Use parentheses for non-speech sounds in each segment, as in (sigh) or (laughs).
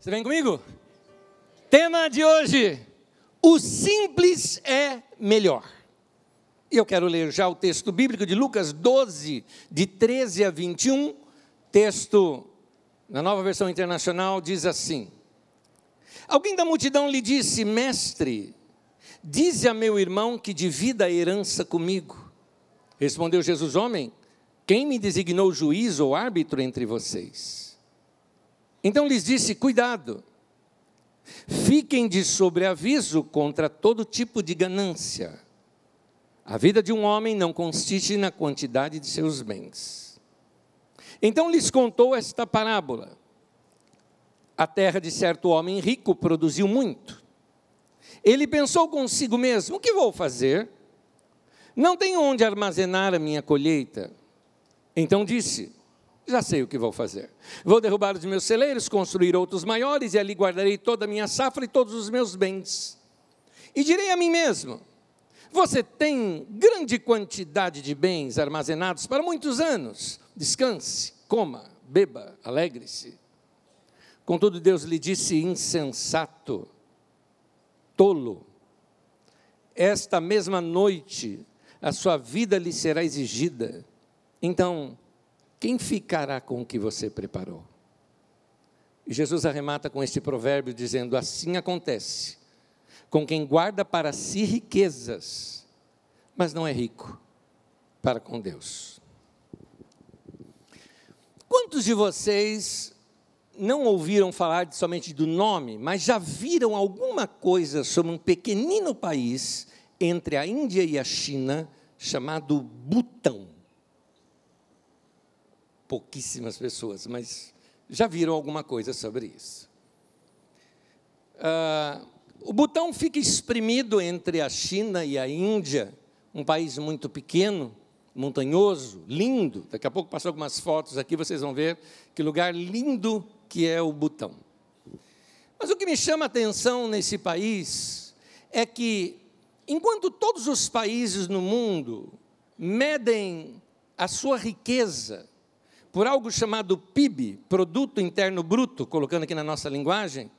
Você vem comigo? Tema de hoje: o simples é melhor. E eu quero ler já o texto bíblico de Lucas 12, de 13 a 21. Texto na nova versão internacional diz assim: Alguém da multidão lhe disse, Mestre, dize a meu irmão que divida a herança comigo. Respondeu Jesus, homem, quem me designou juiz ou árbitro entre vocês? Então lhes disse: Cuidado, fiquem de sobreaviso contra todo tipo de ganância. A vida de um homem não consiste na quantidade de seus bens. Então lhes contou esta parábola. A terra de certo homem rico produziu muito. Ele pensou consigo mesmo: o que vou fazer? Não tenho onde armazenar a minha colheita. Então disse: Já sei o que vou fazer. Vou derrubar os meus celeiros, construir outros maiores, e ali guardarei toda a minha safra e todos os meus bens. E direi a mim mesmo: Você tem grande quantidade de bens armazenados para muitos anos. Descanse, coma, beba, alegre-se. Contudo, Deus lhe disse: insensato, tolo. Esta mesma noite a sua vida lhe será exigida então, quem ficará com o que você preparou? E Jesus arremata com este provérbio dizendo: Assim acontece com quem guarda para si riquezas, mas não é rico para com Deus. Quantos de vocês não ouviram falar somente do nome, mas já viram alguma coisa sobre um pequenino país entre a Índia e a China chamado Butão? Pouquíssimas pessoas, mas já viram alguma coisa sobre isso. Ah, o Butão fica espremido entre a China e a Índia, um país muito pequeno, montanhoso, lindo. Daqui a pouco passou algumas fotos aqui, vocês vão ver que lugar lindo que é o Butão. Mas o que me chama a atenção nesse país é que, enquanto todos os países no mundo medem a sua riqueza por algo chamado PIB, Produto Interno Bruto, colocando aqui na nossa linguagem.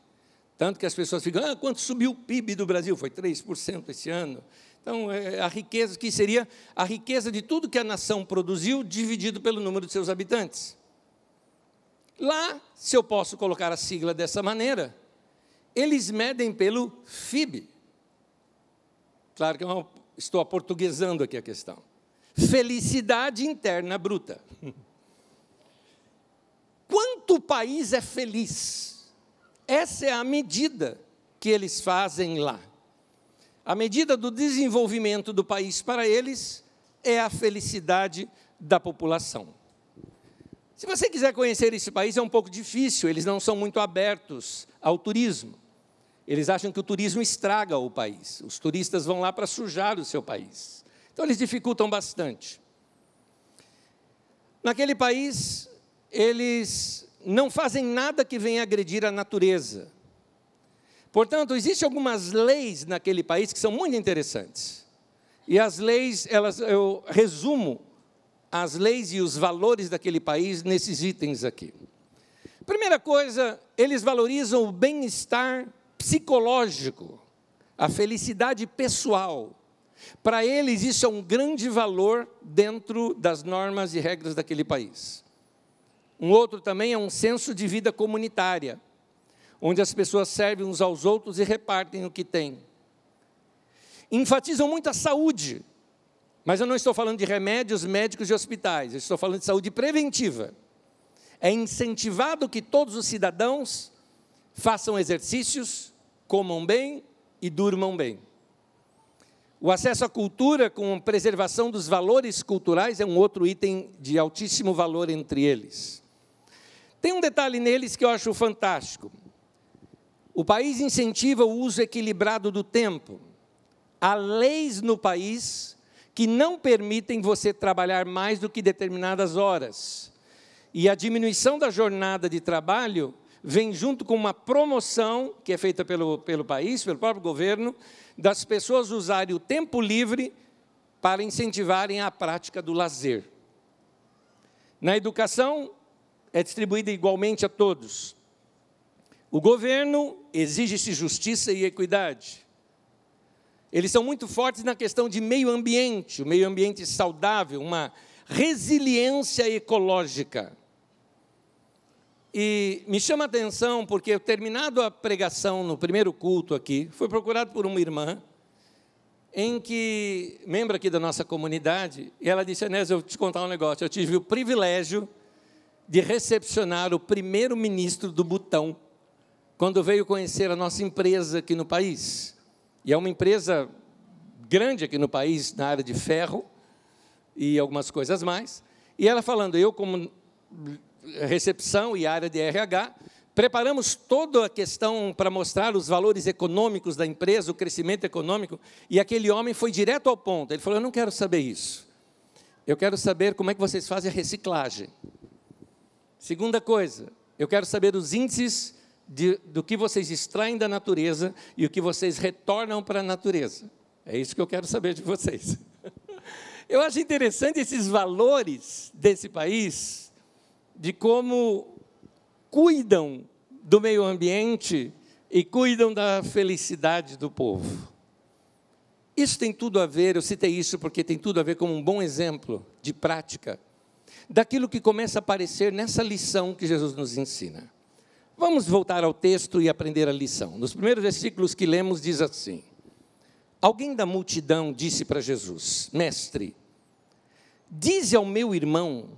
Tanto que as pessoas ficam, ah, quanto subiu o PIB do Brasil? Foi 3% esse ano. Então, é a riqueza que seria a riqueza de tudo que a nação produziu, dividido pelo número de seus habitantes. Lá, se eu posso colocar a sigla dessa maneira, eles medem pelo FIB. Claro que eu estou aportuguesando aqui a questão. Felicidade interna bruta. (laughs) quanto o país é feliz. Essa é a medida que eles fazem lá. A medida do desenvolvimento do país para eles é a felicidade da população. Se você quiser conhecer esse país, é um pouco difícil, eles não são muito abertos ao turismo. Eles acham que o turismo estraga o país. Os turistas vão lá para sujar o seu país. Então, eles dificultam bastante. Naquele país, eles não fazem nada que venha agredir a natureza. Portanto, existem algumas leis naquele país que são muito interessantes. E as leis, elas, eu resumo as leis e os valores daquele país nesses itens aqui. Primeira coisa, eles valorizam o bem-estar psicológico, a felicidade pessoal. Para eles, isso é um grande valor dentro das normas e regras daquele país. Um outro também é um senso de vida comunitária, onde as pessoas servem uns aos outros e repartem o que têm. Enfatizam muito a saúde, mas eu não estou falando de remédios, médicos e hospitais, eu estou falando de saúde preventiva. É incentivado que todos os cidadãos façam exercícios, comam bem e durmam bem. O acesso à cultura com preservação dos valores culturais é um outro item de altíssimo valor entre eles. Tem um detalhe neles que eu acho fantástico. O país incentiva o uso equilibrado do tempo. Há leis no país que não permitem você trabalhar mais do que determinadas horas. E a diminuição da jornada de trabalho vem junto com uma promoção que é feita pelo, pelo país, pelo próprio governo, das pessoas usarem o tempo livre para incentivarem a prática do lazer. Na educação, é distribuída igualmente a todos. O governo exige-se justiça e equidade. Eles são muito fortes na questão de meio ambiente, o meio ambiente saudável, uma resiliência ecológica. E me chama a atenção porque, terminado a pregação no primeiro culto aqui, fui procurado por uma irmã, em que, membro aqui da nossa comunidade, e ela disse: Anésio, eu vou te contar um negócio. Eu tive o privilégio de recepcionar o primeiro-ministro do Butão, quando veio conhecer a nossa empresa aqui no país. E é uma empresa grande aqui no país, na área de ferro e algumas coisas mais. E ela falando, eu como recepção e área de RH, preparamos toda a questão para mostrar os valores econômicos da empresa, o crescimento econômico, e aquele homem foi direto ao ponto. Ele falou: Eu não quero saber isso. Eu quero saber como é que vocês fazem a reciclagem. Segunda coisa, eu quero saber os índices de, do que vocês extraem da natureza e o que vocês retornam para a natureza. É isso que eu quero saber de vocês. (laughs) Eu acho interessante esses valores desse país, de como cuidam do meio ambiente e cuidam da felicidade do povo. Isso tem tudo a ver, eu citei isso porque tem tudo a ver com um bom exemplo de prática daquilo que começa a aparecer nessa lição que Jesus nos ensina. Vamos voltar ao texto e aprender a lição. Nos primeiros versículos que lemos, diz assim: Alguém da multidão disse para Jesus: Mestre, dize ao meu irmão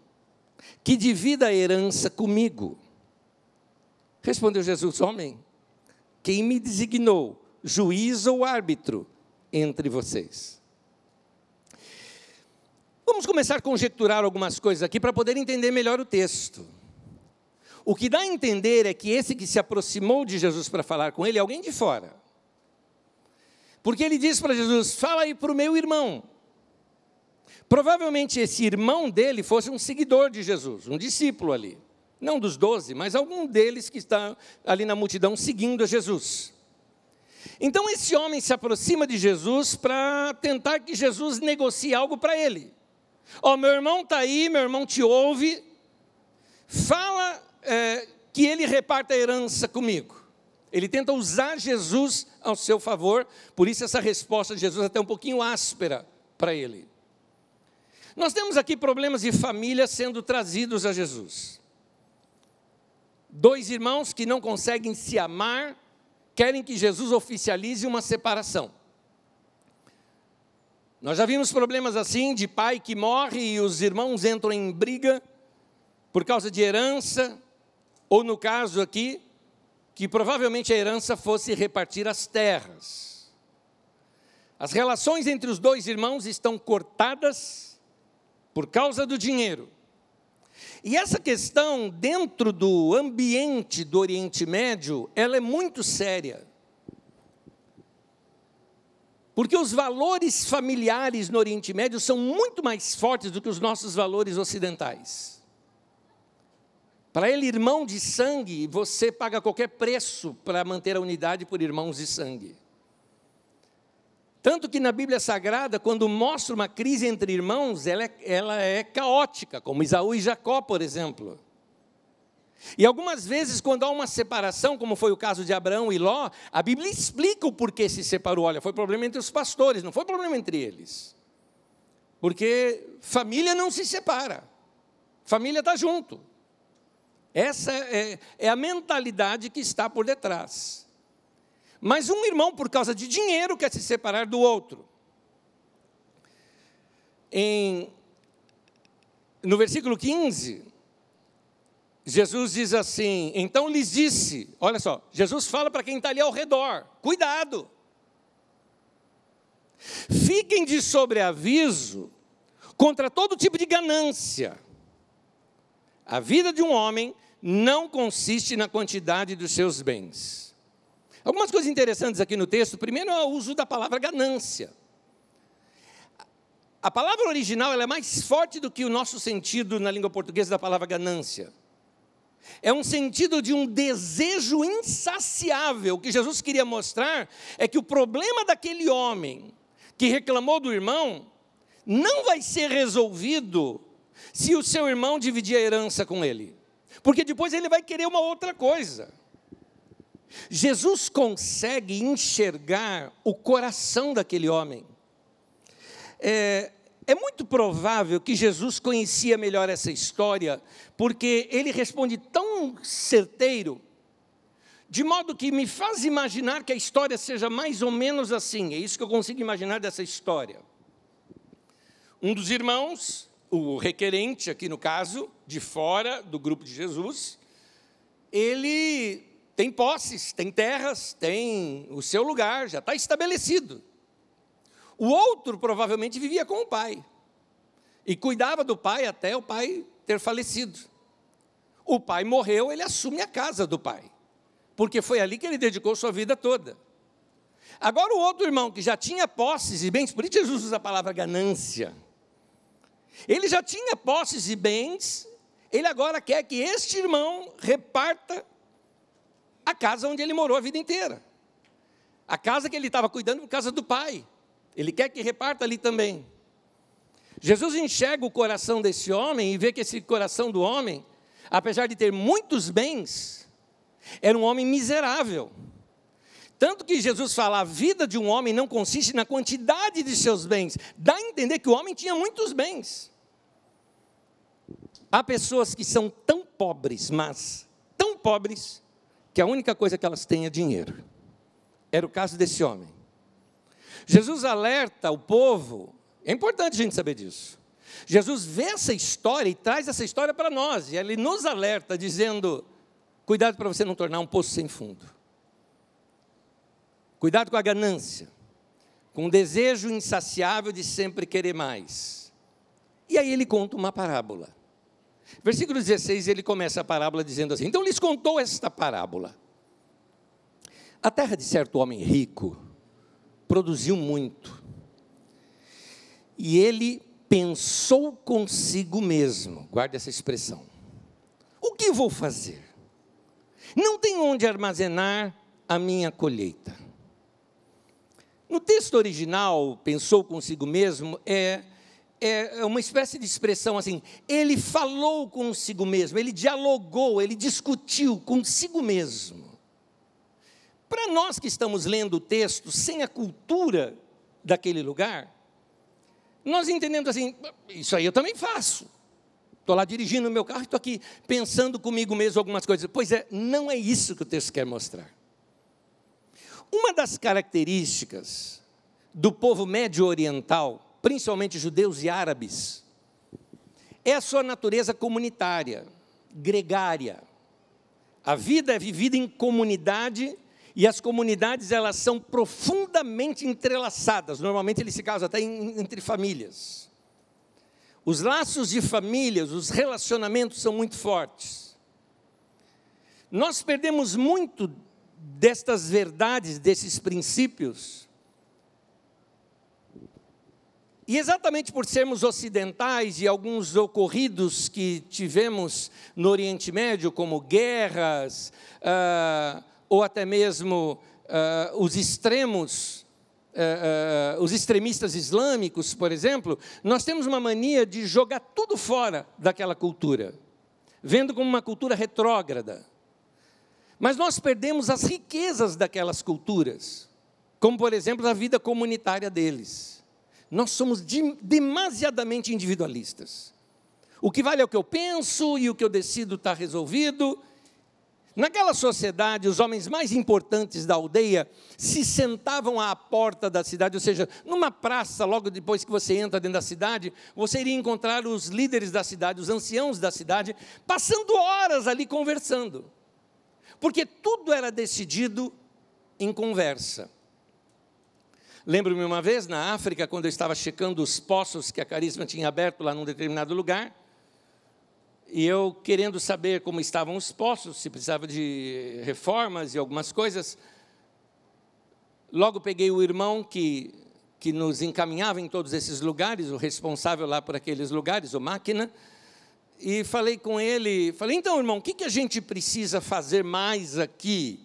que divida a herança comigo. Respondeu Jesus: Homem, quem me designou juiz ou árbitro entre vocês? Vamos começar a conjecturar algumas coisas aqui para poder entender melhor o texto. O que dá a entender é que esse que se aproximou de Jesus para falar com ele é alguém de fora. Porque ele disse para Jesus: Fala aí para o meu irmão. Provavelmente esse irmão dele fosse um seguidor de Jesus, um discípulo ali não dos doze, mas algum deles que está ali na multidão seguindo a Jesus. Então esse homem se aproxima de Jesus para tentar que Jesus negocie algo para ele. Ó, oh, meu irmão está aí, meu irmão te ouve, fala é, que ele reparta a herança comigo. Ele tenta usar Jesus ao seu favor, por isso essa resposta de Jesus é até um pouquinho áspera para ele. Nós temos aqui problemas de família sendo trazidos a Jesus. Dois irmãos que não conseguem se amar, querem que Jesus oficialize uma separação. Nós já vimos problemas assim de pai que morre e os irmãos entram em briga por causa de herança, ou no caso aqui, que provavelmente a herança fosse repartir as terras. As relações entre os dois irmãos estão cortadas por causa do dinheiro. E essa questão, dentro do ambiente do Oriente Médio, ela é muito séria. Porque os valores familiares no Oriente Médio são muito mais fortes do que os nossos valores ocidentais. Para ele, irmão de sangue, você paga qualquer preço para manter a unidade por irmãos de sangue. Tanto que na Bíblia Sagrada, quando mostra uma crise entre irmãos, ela é, ela é caótica, como Isaú e Jacó, por exemplo. E algumas vezes, quando há uma separação, como foi o caso de Abraão e Ló, a Bíblia explica o porquê se separou. Olha, foi problema entre os pastores, não foi problema entre eles. Porque família não se separa, família está junto. Essa é, é a mentalidade que está por detrás. Mas um irmão, por causa de dinheiro, quer se separar do outro. Em, no versículo 15, Jesus diz assim: Então lhes disse, olha só, Jesus fala para quem está ali ao redor: cuidado, fiquem de sobreaviso contra todo tipo de ganância. A vida de um homem não consiste na quantidade dos seus bens Algumas coisas interessantes aqui no texto. Primeiro é o uso da palavra ganância. A palavra original é mais forte do que o nosso sentido na língua portuguesa da palavra ganância. É um sentido de um desejo insaciável. O que Jesus queria mostrar é que o problema daquele homem que reclamou do irmão não vai ser resolvido se o seu irmão dividir a herança com ele. Porque depois ele vai querer uma outra coisa. Jesus consegue enxergar o coração daquele homem. É, é muito provável que Jesus conhecia melhor essa história, porque ele responde tão certeiro, de modo que me faz imaginar que a história seja mais ou menos assim. É isso que eu consigo imaginar dessa história. Um dos irmãos, o requerente, aqui no caso, de fora do grupo de Jesus, ele tem posses, tem terras, tem o seu lugar, já está estabelecido. O outro provavelmente vivia com o pai e cuidava do pai até o pai ter falecido. O pai morreu, ele assume a casa do pai, porque foi ali que ele dedicou sua vida toda. Agora, o outro irmão que já tinha posses e bens, por isso Jesus usa a palavra ganância. Ele já tinha posses e bens, ele agora quer que este irmão reparta a casa onde ele morou a vida inteira. A casa que ele estava cuidando por causa do pai. Ele quer que reparta ali também. Jesus enxerga o coração desse homem e vê que esse coração do homem, apesar de ter muitos bens, era um homem miserável. Tanto que Jesus fala, a vida de um homem não consiste na quantidade de seus bens. Dá a entender que o homem tinha muitos bens. Há pessoas que são tão pobres, mas tão pobres, que a única coisa que elas têm é dinheiro. Era o caso desse homem. Jesus alerta o povo, é importante a gente saber disso. Jesus vê essa história e traz essa história para nós, e ele nos alerta dizendo: cuidado para você não tornar um poço sem fundo. Cuidado com a ganância, com o desejo insaciável de sempre querer mais. E aí ele conta uma parábola. Versículo 16, ele começa a parábola dizendo assim: Então lhes contou esta parábola. A terra de certo homem rico produziu muito. E ele pensou consigo mesmo, guarde essa expressão: O que vou fazer? Não tenho onde armazenar a minha colheita. No texto original, pensou consigo mesmo, é é, é uma espécie de expressão assim, ele falou consigo mesmo, ele dialogou, ele discutiu consigo mesmo. Para nós que estamos lendo o texto sem a cultura daquele lugar, nós entendemos assim, isso aí eu também faço. Estou lá dirigindo o meu carro e estou aqui pensando comigo mesmo algumas coisas. Pois é, não é isso que o texto quer mostrar. Uma das características do povo médio oriental principalmente judeus e árabes, é a sua natureza comunitária, gregária. A vida é vivida em comunidade e as comunidades elas são profundamente entrelaçadas. Normalmente eles se casam até entre famílias. Os laços de famílias, os relacionamentos são muito fortes. Nós perdemos muito destas verdades, desses princípios, e exatamente por sermos ocidentais e alguns ocorridos que tivemos no Oriente Médio, como guerras, uh, ou até mesmo uh, os extremos, uh, os extremistas islâmicos, por exemplo, nós temos uma mania de jogar tudo fora daquela cultura, vendo como uma cultura retrógrada. Mas nós perdemos as riquezas daquelas culturas, como por exemplo a vida comunitária deles nós somos de, demasiadamente individualistas. O que vale é o que eu penso e o que eu decido está resolvido. Naquela sociedade, os homens mais importantes da aldeia se sentavam à porta da cidade, ou seja, numa praça, logo depois que você entra dentro da cidade, você iria encontrar os líderes da cidade, os anciãos da cidade, passando horas ali conversando, porque tudo era decidido em conversa. Lembro-me uma vez na África, quando eu estava checando os poços que a Carisma tinha aberto lá num determinado lugar, e eu querendo saber como estavam os poços, se precisava de reformas e algumas coisas, logo peguei o irmão que, que nos encaminhava em todos esses lugares, o responsável lá por aqueles lugares, o máquina, e falei com ele, falei, então, irmão, o que, que a gente precisa fazer mais aqui?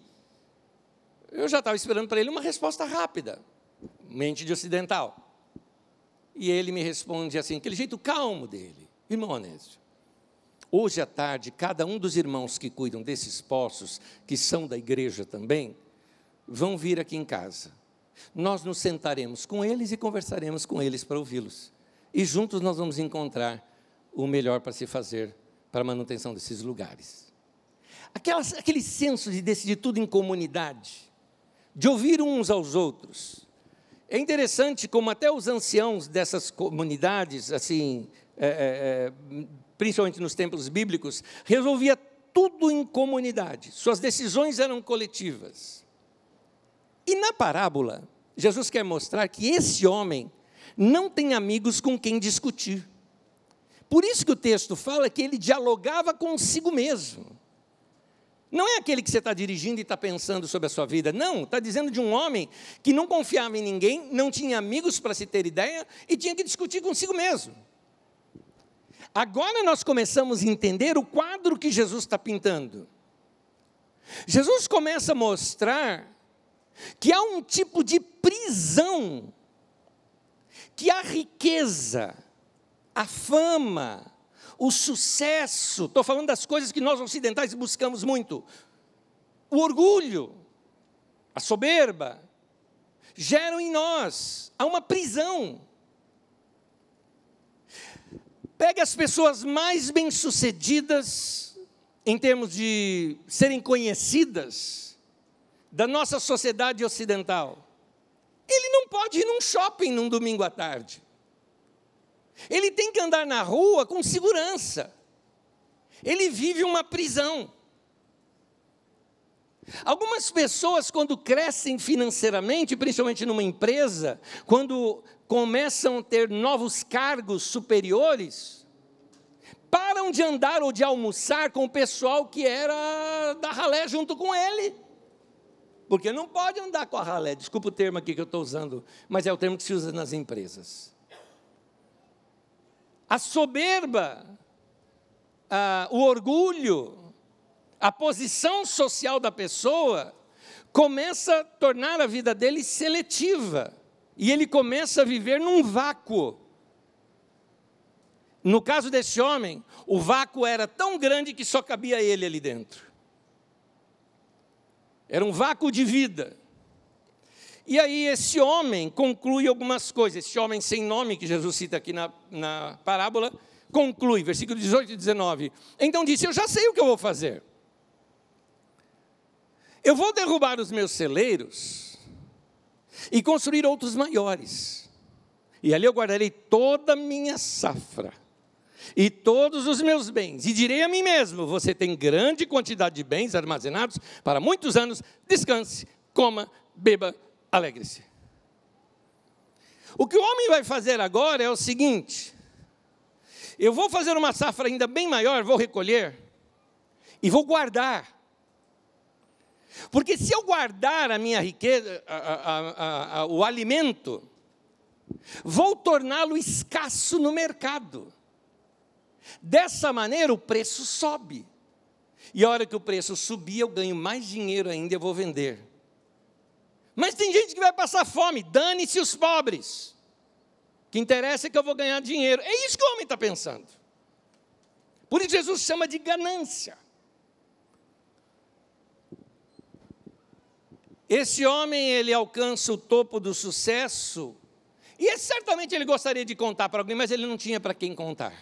Eu já estava esperando para ele uma resposta rápida mente de ocidental. E ele me responde assim, aquele jeito calmo dele, irmão Onésio, hoje à tarde, cada um dos irmãos que cuidam desses poços, que são da igreja também, vão vir aqui em casa. Nós nos sentaremos com eles e conversaremos com eles para ouvi-los. E juntos nós vamos encontrar o melhor para se fazer para a manutenção desses lugares. Aquelas, aquele senso de decidir tudo em comunidade, de ouvir uns aos outros. É interessante como até os anciãos dessas comunidades, assim, é, é, é principalmente nos templos bíblicos, resolvia tudo em comunidade. Suas decisões eram coletivas. E na parábola, Jesus quer mostrar que esse homem não tem amigos com quem discutir. Por isso que o texto fala que ele dialogava consigo mesmo. Não é aquele que você está dirigindo e está pensando sobre a sua vida. Não, está dizendo de um homem que não confiava em ninguém, não tinha amigos para se ter ideia e tinha que discutir consigo mesmo. Agora nós começamos a entender o quadro que Jesus está pintando. Jesus começa a mostrar que há um tipo de prisão, que a riqueza, a fama, o sucesso, estou falando das coisas que nós ocidentais buscamos muito, o orgulho, a soberba, geram em nós, há uma prisão. Pegue as pessoas mais bem-sucedidas em termos de serem conhecidas da nossa sociedade ocidental. Ele não pode ir num shopping num domingo à tarde. Ele tem que andar na rua com segurança. Ele vive uma prisão. Algumas pessoas, quando crescem financeiramente, principalmente numa empresa, quando começam a ter novos cargos superiores, param de andar ou de almoçar com o pessoal que era da ralé junto com ele. Porque não pode andar com a ralé, desculpa o termo aqui que eu estou usando, mas é o termo que se usa nas empresas. A soberba, a, o orgulho, a posição social da pessoa começa a tornar a vida dele seletiva. E ele começa a viver num vácuo. No caso desse homem, o vácuo era tão grande que só cabia ele ali dentro. Era um vácuo de vida. E aí esse homem conclui algumas coisas. Esse homem sem nome, que Jesus cita aqui na, na parábola, conclui, versículo 18 e 19. Então disse: Eu já sei o que eu vou fazer. Eu vou derrubar os meus celeiros e construir outros maiores. E ali eu guardarei toda a minha safra e todos os meus bens. E direi a mim mesmo: Você tem grande quantidade de bens armazenados para muitos anos. Descanse, coma, beba, alegre-se. O que o homem vai fazer agora é o seguinte: eu vou fazer uma safra ainda bem maior, vou recolher e vou guardar. Porque se eu guardar a minha riqueza, a, a, a, o alimento, vou torná-lo escasso no mercado. Dessa maneira o preço sobe. E a hora que o preço subir, eu ganho mais dinheiro ainda e eu vou vender. Mas tem gente que vai passar fome, dane-se os pobres. O que interessa é que eu vou ganhar dinheiro. É isso que o homem está pensando. Por isso Jesus chama de ganância. Esse homem, ele alcança o topo do sucesso, e certamente ele gostaria de contar para alguém, mas ele não tinha para quem contar.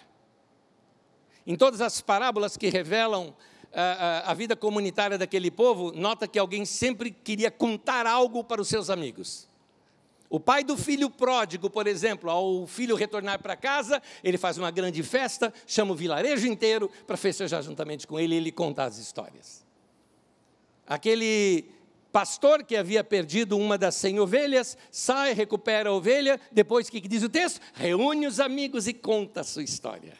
Em todas as parábolas que revelam a, ah, a, ah, a vida comunitária daquele povo, nota que alguém sempre queria contar algo para os seus amigos. O pai do filho pródigo, por exemplo, ao filho retornar para casa, ele faz uma grande festa, chama o vilarejo inteiro para festejar juntamente com ele e ele conta as histórias. Aquele pastor que havia perdido uma das cem ovelhas, sai, recupera a ovelha, depois o que diz o texto? Reúne os amigos e conta a sua história.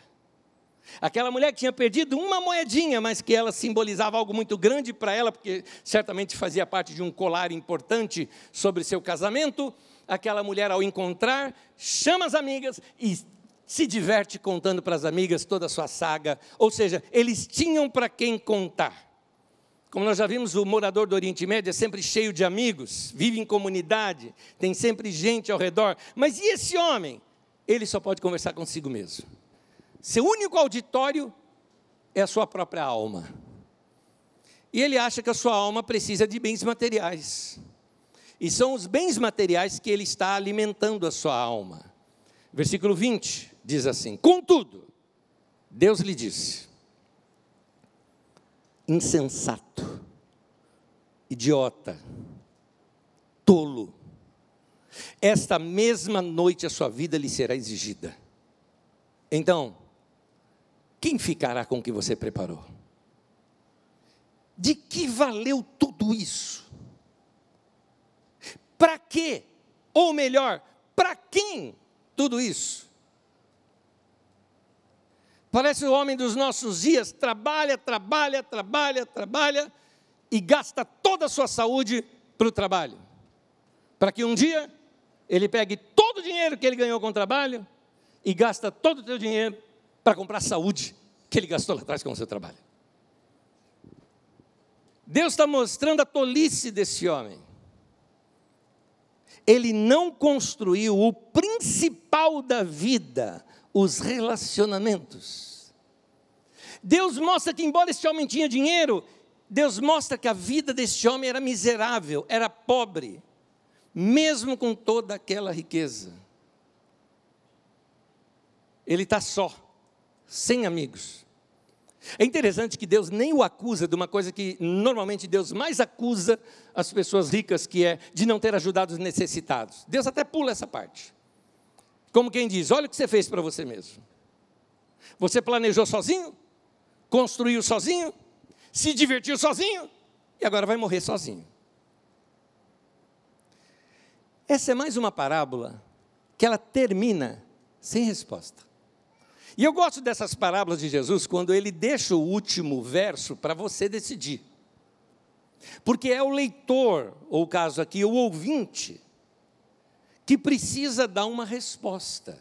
Aquela mulher que tinha perdido uma moedinha, mas que ela simbolizava algo muito grande para ela, porque certamente fazia parte de um colar importante sobre seu casamento. Aquela mulher, ao encontrar, chama as amigas e se diverte contando para as amigas toda a sua saga. Ou seja, eles tinham para quem contar. Como nós já vimos, o morador do Oriente Médio é sempre cheio de amigos, vive em comunidade, tem sempre gente ao redor. Mas e esse homem? Ele só pode conversar consigo mesmo. Seu único auditório é a sua própria alma. E ele acha que a sua alma precisa de bens materiais. E são os bens materiais que ele está alimentando a sua alma. Versículo 20 diz assim: Contudo, Deus lhe disse: insensato, idiota, tolo, esta mesma noite a sua vida lhe será exigida. Então, quem ficará com o que você preparou? De que valeu tudo isso? Para quê? Ou melhor, para quem tudo isso? Parece o homem dos nossos dias, trabalha, trabalha, trabalha, trabalha e gasta toda a sua saúde para o trabalho. Para que um dia ele pegue todo o dinheiro que ele ganhou com o trabalho e gasta todo o seu dinheiro para comprar saúde que ele gastou lá atrás com o seu trabalho. Deus está mostrando a tolice desse homem ele não construiu o principal da vida, os relacionamentos. Deus mostra que, embora esse homem tinha dinheiro, Deus mostra que a vida desse homem era miserável, era pobre, mesmo com toda aquela riqueza. Ele está só, sem amigos. É interessante que Deus nem o acusa de uma coisa que normalmente Deus mais acusa as pessoas ricas, que é de não ter ajudado os necessitados. Deus até pula essa parte. Como quem diz: olha o que você fez para você mesmo. Você planejou sozinho, construiu sozinho, se divertiu sozinho e agora vai morrer sozinho. Essa é mais uma parábola que ela termina sem resposta. E eu gosto dessas parábolas de Jesus quando ele deixa o último verso para você decidir. Porque é o leitor, ou o caso aqui, o ouvinte, que precisa dar uma resposta.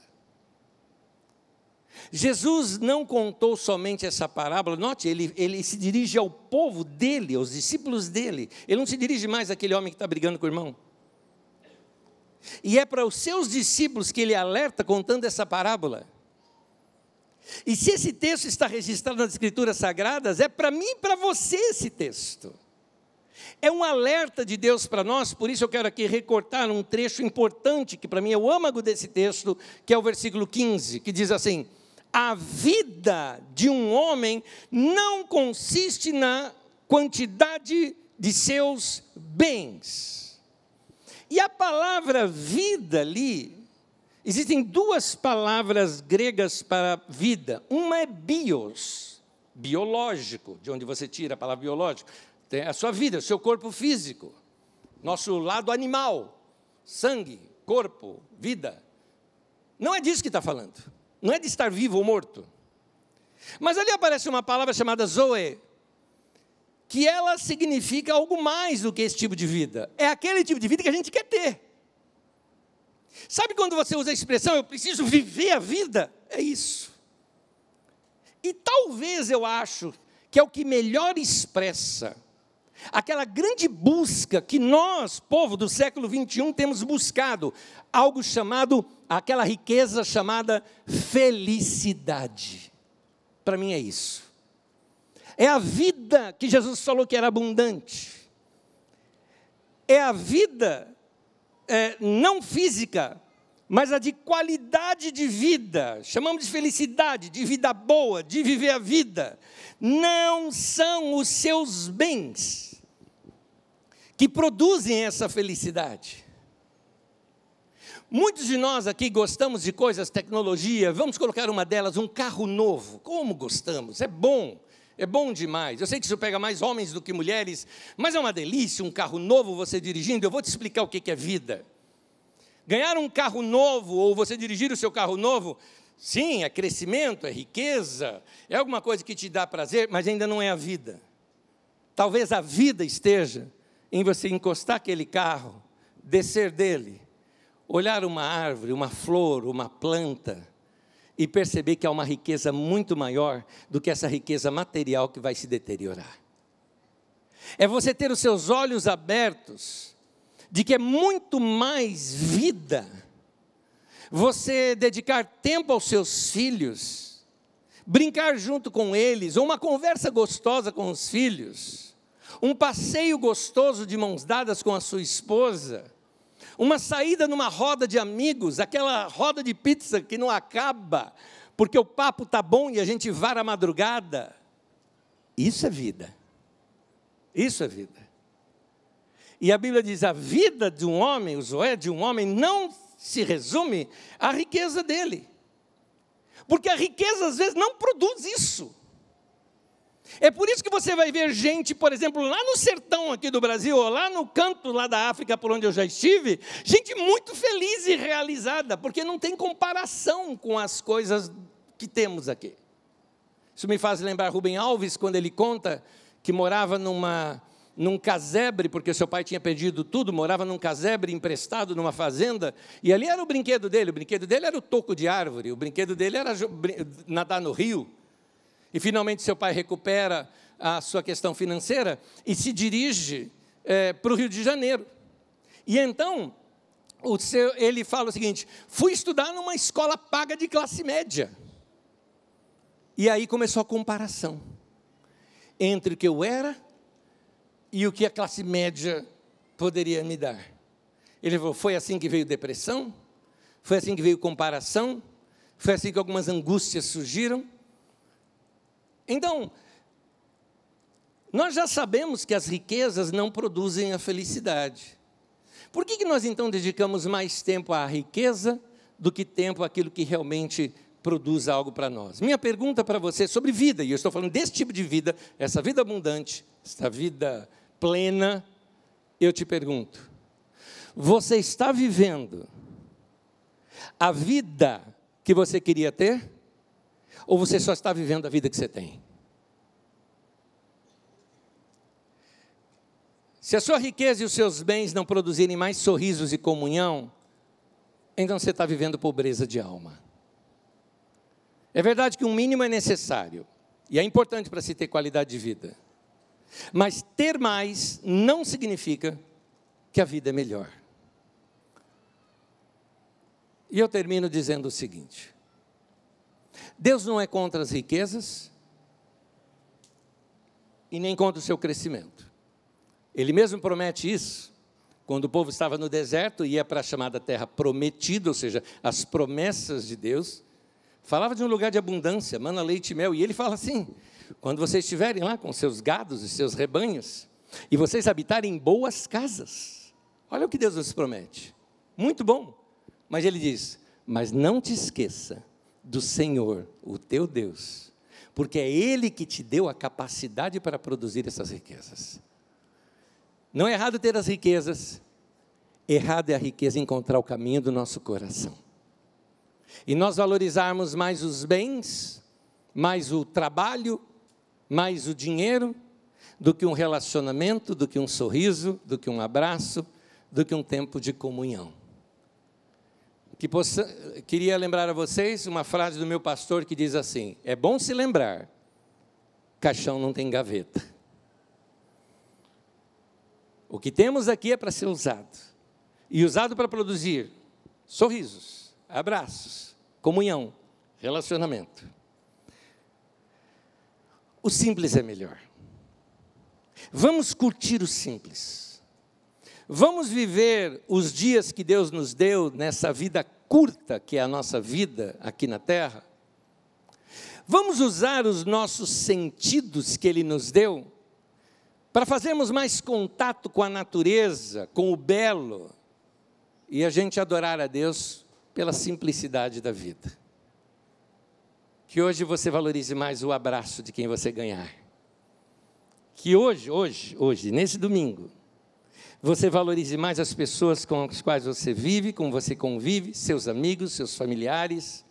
Jesus não contou somente essa parábola, note, ele, ele se dirige ao povo dele, aos discípulos dele. Ele não se dirige mais àquele homem que está brigando com o irmão. E é para os seus discípulos que ele alerta contando essa parábola. E se esse texto está registrado nas Escrituras Sagradas, é para mim e para você esse texto. É um alerta de Deus para nós, por isso eu quero aqui recortar um trecho importante, que para mim é o âmago desse texto, que é o versículo 15, que diz assim: A vida de um homem não consiste na quantidade de seus bens. E a palavra vida ali Existem duas palavras gregas para vida. Uma é bios, biológico, de onde você tira a palavra biológico. Tem a sua vida, o seu corpo físico. Nosso lado animal, sangue, corpo, vida. Não é disso que está falando. Não é de estar vivo ou morto. Mas ali aparece uma palavra chamada zoe, que ela significa algo mais do que esse tipo de vida. É aquele tipo de vida que a gente quer ter. Sabe quando você usa a expressão, eu preciso viver a vida? É isso. E talvez eu acho que é o que melhor expressa aquela grande busca que nós, povo do século 21, temos buscado, algo chamado, aquela riqueza chamada felicidade. Para mim é isso. É a vida que Jesus falou que era abundante. É a vida é, não física, mas a de qualidade de vida, chamamos de felicidade, de vida boa, de viver a vida, não são os seus bens que produzem essa felicidade. Muitos de nós aqui gostamos de coisas, tecnologia, vamos colocar uma delas, um carro novo. Como gostamos? É bom. É bom demais. Eu sei que isso pega mais homens do que mulheres, mas é uma delícia um carro novo você dirigindo. Eu vou te explicar o que é vida. Ganhar um carro novo ou você dirigir o seu carro novo, sim, é crescimento, é riqueza, é alguma coisa que te dá prazer, mas ainda não é a vida. Talvez a vida esteja em você encostar aquele carro, descer dele, olhar uma árvore, uma flor, uma planta e perceber que há uma riqueza muito maior do que essa riqueza material que vai se deteriorar. É você ter os seus olhos abertos de que é muito mais vida você dedicar tempo aos seus filhos, brincar junto com eles, ou uma conversa gostosa com os filhos, um passeio gostoso de mãos dadas com a sua esposa, uma saída numa roda de amigos, aquela roda de pizza que não acaba, porque o papo tá bom e a gente vara a madrugada. Isso é vida. Isso é vida. E a Bíblia diz: a vida de um homem, o zoé de um homem, não se resume à riqueza dele. Porque a riqueza às vezes não produz isso. É por isso que você vai ver gente, por exemplo, lá no sertão aqui do Brasil, ou lá no canto lá da África por onde eu já estive, gente muito feliz e realizada, porque não tem comparação com as coisas que temos aqui. Isso me faz lembrar Rubem Alves quando ele conta que morava numa num casebre, porque seu pai tinha perdido tudo, morava num casebre emprestado numa fazenda, e ali era o brinquedo dele, o brinquedo dele era o toco de árvore, o brinquedo dele era nadar no rio. E finalmente seu pai recupera a sua questão financeira e se dirige é, para o Rio de Janeiro. E então, seu, ele fala o seguinte: fui estudar numa escola paga de classe média. E aí começou a comparação entre o que eu era e o que a classe média poderia me dar. Ele falou: foi assim que veio depressão, foi assim que veio comparação, foi assim que algumas angústias surgiram. Então, nós já sabemos que as riquezas não produzem a felicidade. Por que, que nós então dedicamos mais tempo à riqueza do que tempo àquilo que realmente produz algo para nós? Minha pergunta para você é sobre vida, e eu estou falando desse tipo de vida, essa vida abundante, essa vida plena, eu te pergunto: você está vivendo a vida que você queria ter? Ou você só está vivendo a vida que você tem? Se a sua riqueza e os seus bens não produzirem mais sorrisos e comunhão, então você está vivendo pobreza de alma. É verdade que um mínimo é necessário, e é importante para se ter qualidade de vida. Mas ter mais não significa que a vida é melhor. E eu termino dizendo o seguinte: Deus não é contra as riquezas e nem contra o seu crescimento. Ele mesmo promete isso. Quando o povo estava no deserto, ia para a chamada terra prometida, ou seja, as promessas de Deus. Falava de um lugar de abundância, mana, leite e mel. E ele fala assim: quando vocês estiverem lá com seus gados e seus rebanhos, e vocês habitarem em boas casas, olha o que Deus nos promete. Muito bom. Mas ele diz: Mas não te esqueça do Senhor, o teu Deus, porque é Ele que te deu a capacidade para produzir essas riquezas. Não é errado ter as riquezas, errado é a riqueza encontrar o caminho do nosso coração. E nós valorizarmos mais os bens, mais o trabalho, mais o dinheiro, do que um relacionamento, do que um sorriso, do que um abraço, do que um tempo de comunhão. Que possa, queria lembrar a vocês uma frase do meu pastor que diz assim: É bom se lembrar, caixão não tem gaveta. O que temos aqui é para ser usado. E usado para produzir sorrisos, abraços, comunhão, relacionamento. O simples é melhor. Vamos curtir o simples. Vamos viver os dias que Deus nos deu nessa vida curta que é a nossa vida aqui na terra. Vamos usar os nossos sentidos que Ele nos deu para fazermos mais contato com a natureza, com o belo, e a gente adorar a Deus pela simplicidade da vida. Que hoje você valorize mais o abraço de quem você ganhar. Que hoje, hoje, hoje, nesse domingo, você valorize mais as pessoas com as quais você vive, com você convive, seus amigos, seus familiares,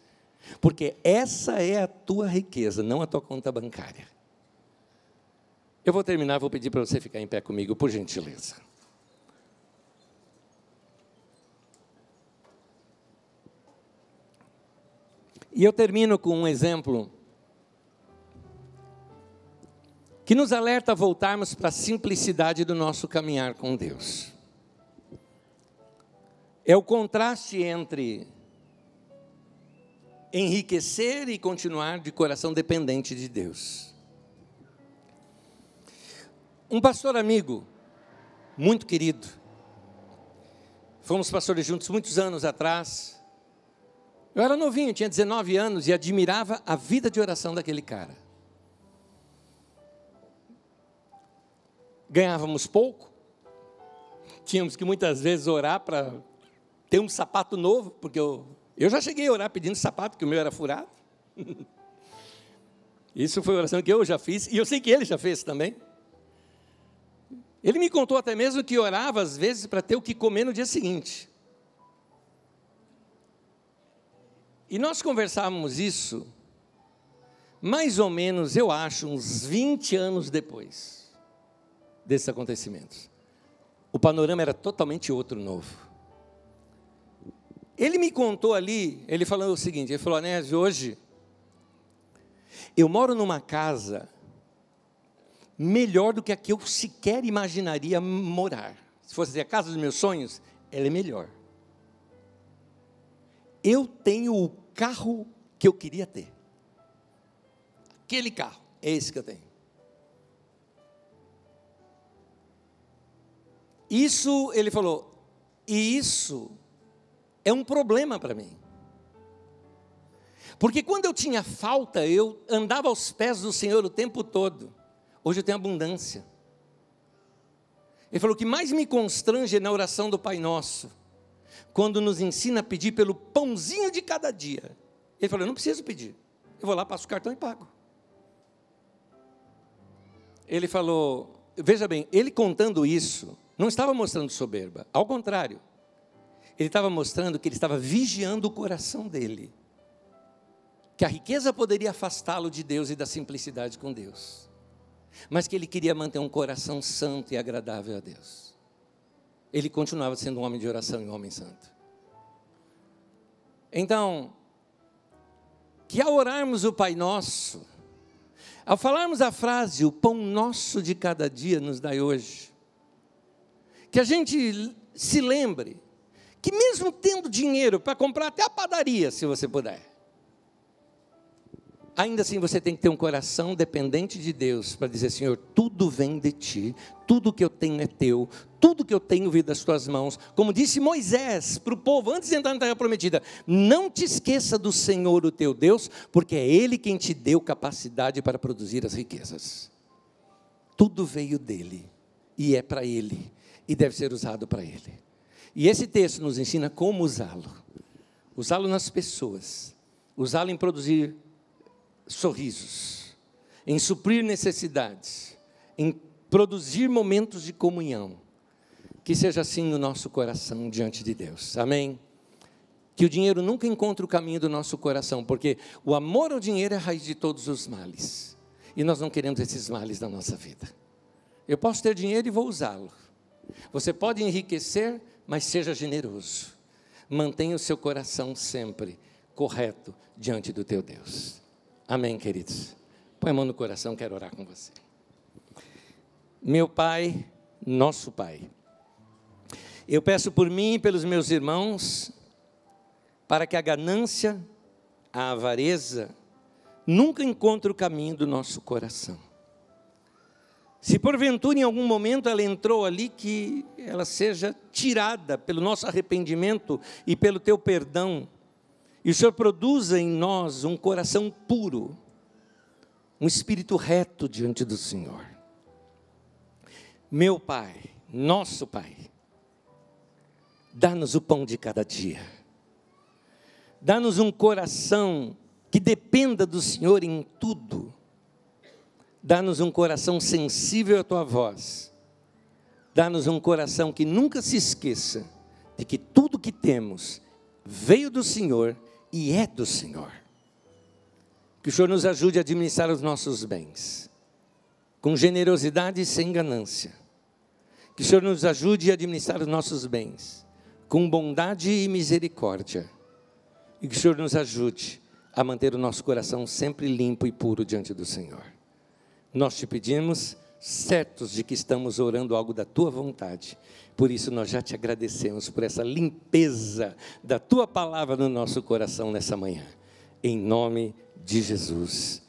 porque essa é a tua riqueza, não a tua conta bancária. Eu vou terminar, vou pedir para você ficar em pé comigo, por gentileza. E eu termino com um exemplo que nos alerta a voltarmos para a simplicidade do nosso caminhar com Deus. É o contraste entre enriquecer e continuar de coração dependente de Deus. Um pastor amigo, muito querido, fomos pastores juntos muitos anos atrás. Eu era novinho, tinha 19 anos e admirava a vida de oração daquele cara. Ganhávamos pouco, tínhamos que muitas vezes orar para ter um sapato novo, porque eu, eu já cheguei a orar pedindo sapato, porque o meu era furado. (laughs) Isso foi uma oração que eu já fiz, e eu sei que ele já fez também. Ele me contou até mesmo que orava às vezes para ter o que comer no dia seguinte. E nós conversávamos isso, mais ou menos, eu acho, uns 20 anos depois desses acontecimentos. O panorama era totalmente outro, novo. Ele me contou ali, ele falou o seguinte: ele falou, Anésio, hoje eu moro numa casa melhor do que a que eu sequer imaginaria morar. Se fosse a casa dos meus sonhos, ela é melhor. Eu tenho o carro que eu queria ter. Aquele carro, é esse que eu tenho. Isso, ele falou, e isso é um problema para mim. Porque quando eu tinha falta, eu andava aos pés do Senhor o tempo todo. Hoje eu tenho abundância. Ele falou: o que mais me constrange na oração do Pai Nosso quando nos ensina a pedir pelo pãozinho de cada dia. Ele falou: Eu não preciso pedir. Eu vou lá, passo o cartão e pago. Ele falou: Veja bem, ele contando isso, não estava mostrando soberba. Ao contrário, ele estava mostrando que ele estava vigiando o coração dele. Que a riqueza poderia afastá-lo de Deus e da simplicidade com Deus. Mas que ele queria manter um coração santo e agradável a Deus ele continuava sendo um homem de oração e um homem santo. Então, que ao orarmos o Pai Nosso, ao falarmos a frase, o pão nosso de cada dia nos dai hoje, que a gente se lembre que, mesmo tendo dinheiro para comprar até a padaria, se você puder, ainda assim você tem que ter um coração dependente de Deus para dizer: Senhor, tudo vem de ti, tudo que eu tenho é teu, tudo que eu tenho veio das tuas mãos. Como disse Moisés para o povo antes de entrar na terra prometida: Não te esqueça do Senhor, o teu Deus, porque é Ele quem te deu capacidade para produzir as riquezas. Tudo veio dele e é para Ele e deve ser usado para Ele. E esse texto nos ensina como usá-lo. Usá-lo nas pessoas, usá-lo em produzir sorrisos, em suprir necessidades, em produzir momentos de comunhão. Que seja assim no nosso coração diante de Deus. Amém? Que o dinheiro nunca encontre o caminho do nosso coração, porque o amor ao dinheiro é a raiz de todos os males. E nós não queremos esses males na nossa vida. Eu posso ter dinheiro e vou usá-lo. Você pode enriquecer, mas seja generoso. Mantenha o seu coração sempre correto diante do teu Deus. Amém, queridos? Põe a mão no coração, quero orar com você. Meu Pai, nosso Pai, eu peço por mim e pelos meus irmãos, para que a ganância, a avareza, nunca encontre o caminho do nosso coração. Se porventura em algum momento ela entrou ali, que ela seja tirada pelo nosso arrependimento e pelo teu perdão e o Senhor produza em nós um coração puro, um espírito reto diante do Senhor. Meu Pai, nosso Pai, dá-nos o pão de cada dia. Dá-nos um coração que dependa do Senhor em tudo. Dá-nos um coração sensível à tua voz. Dá-nos um coração que nunca se esqueça de que tudo que temos veio do Senhor e é do Senhor. Que o Senhor nos ajude a administrar os nossos bens, com generosidade e sem ganância. Que o Senhor nos ajude a administrar os nossos bens, com bondade e misericórdia. E que o Senhor nos ajude a manter o nosso coração sempre limpo e puro diante do Senhor. Nós te pedimos, certos de que estamos orando algo da tua vontade por isso nós já te agradecemos por essa limpeza da tua palavra no nosso coração nessa manhã. em nome de Jesus.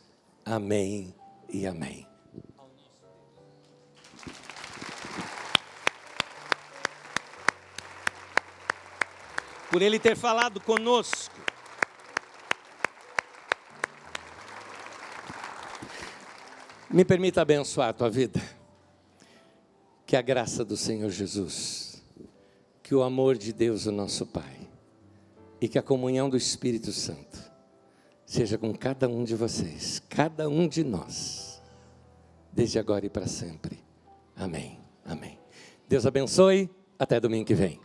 Amém e amém. Por Ele ter falado conosco. Me permita abençoar a tua vida. Que a graça do Senhor Jesus, que o amor de Deus, o nosso Pai, e que a comunhão do Espírito Santo seja com cada um de vocês, cada um de nós, desde agora e para sempre. Amém. Amém. Deus abençoe. Até domingo que vem.